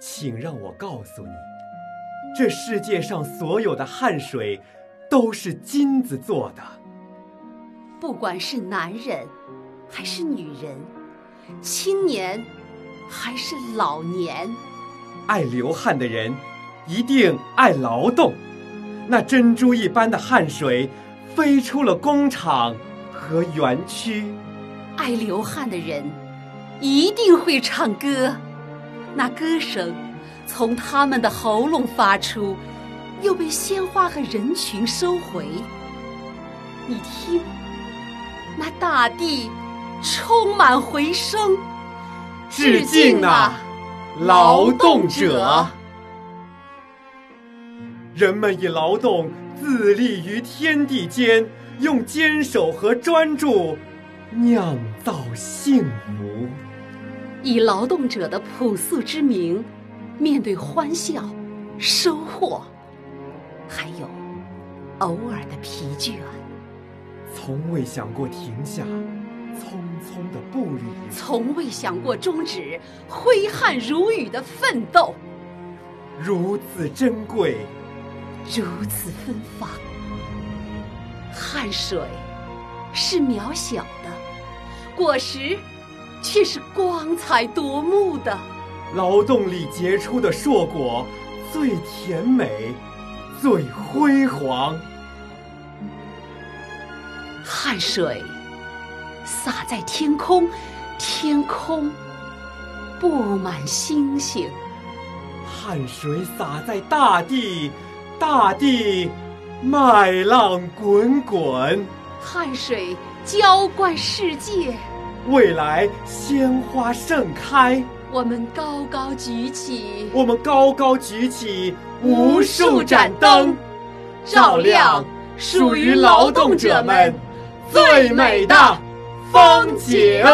请让我告诉你，这世界上所有的汗水都是金子做的。不管是男人还是女人，青年还是老年，爱流汗的人一定爱劳动。那珍珠一般的汗水飞出了工厂和园区。爱流汗的人一定会唱歌。那歌声从他们的喉咙发出，又被鲜花和人群收回。你听，那大地充满回声，致敬啊，劳动者！人们以劳动自立于天地间，用坚守和专注酿造幸福。以劳动者的朴素之名，面对欢笑、收获，还有偶尔的疲倦，从未想过停下匆匆的步履，从未想过终止挥汗如雨的奋斗，如此珍贵，如此芬芳。汗水是渺小的，果实。却是光彩夺目的，劳动里结出的硕果最甜美，最辉煌。汗水洒在天空，天空布满星星；汗水洒在大地，大地麦浪滚滚；汗水浇灌世界。未来鲜花盛开，我们高高举起，我们高高举起无数盏灯，照亮属于劳动者们最美的风景。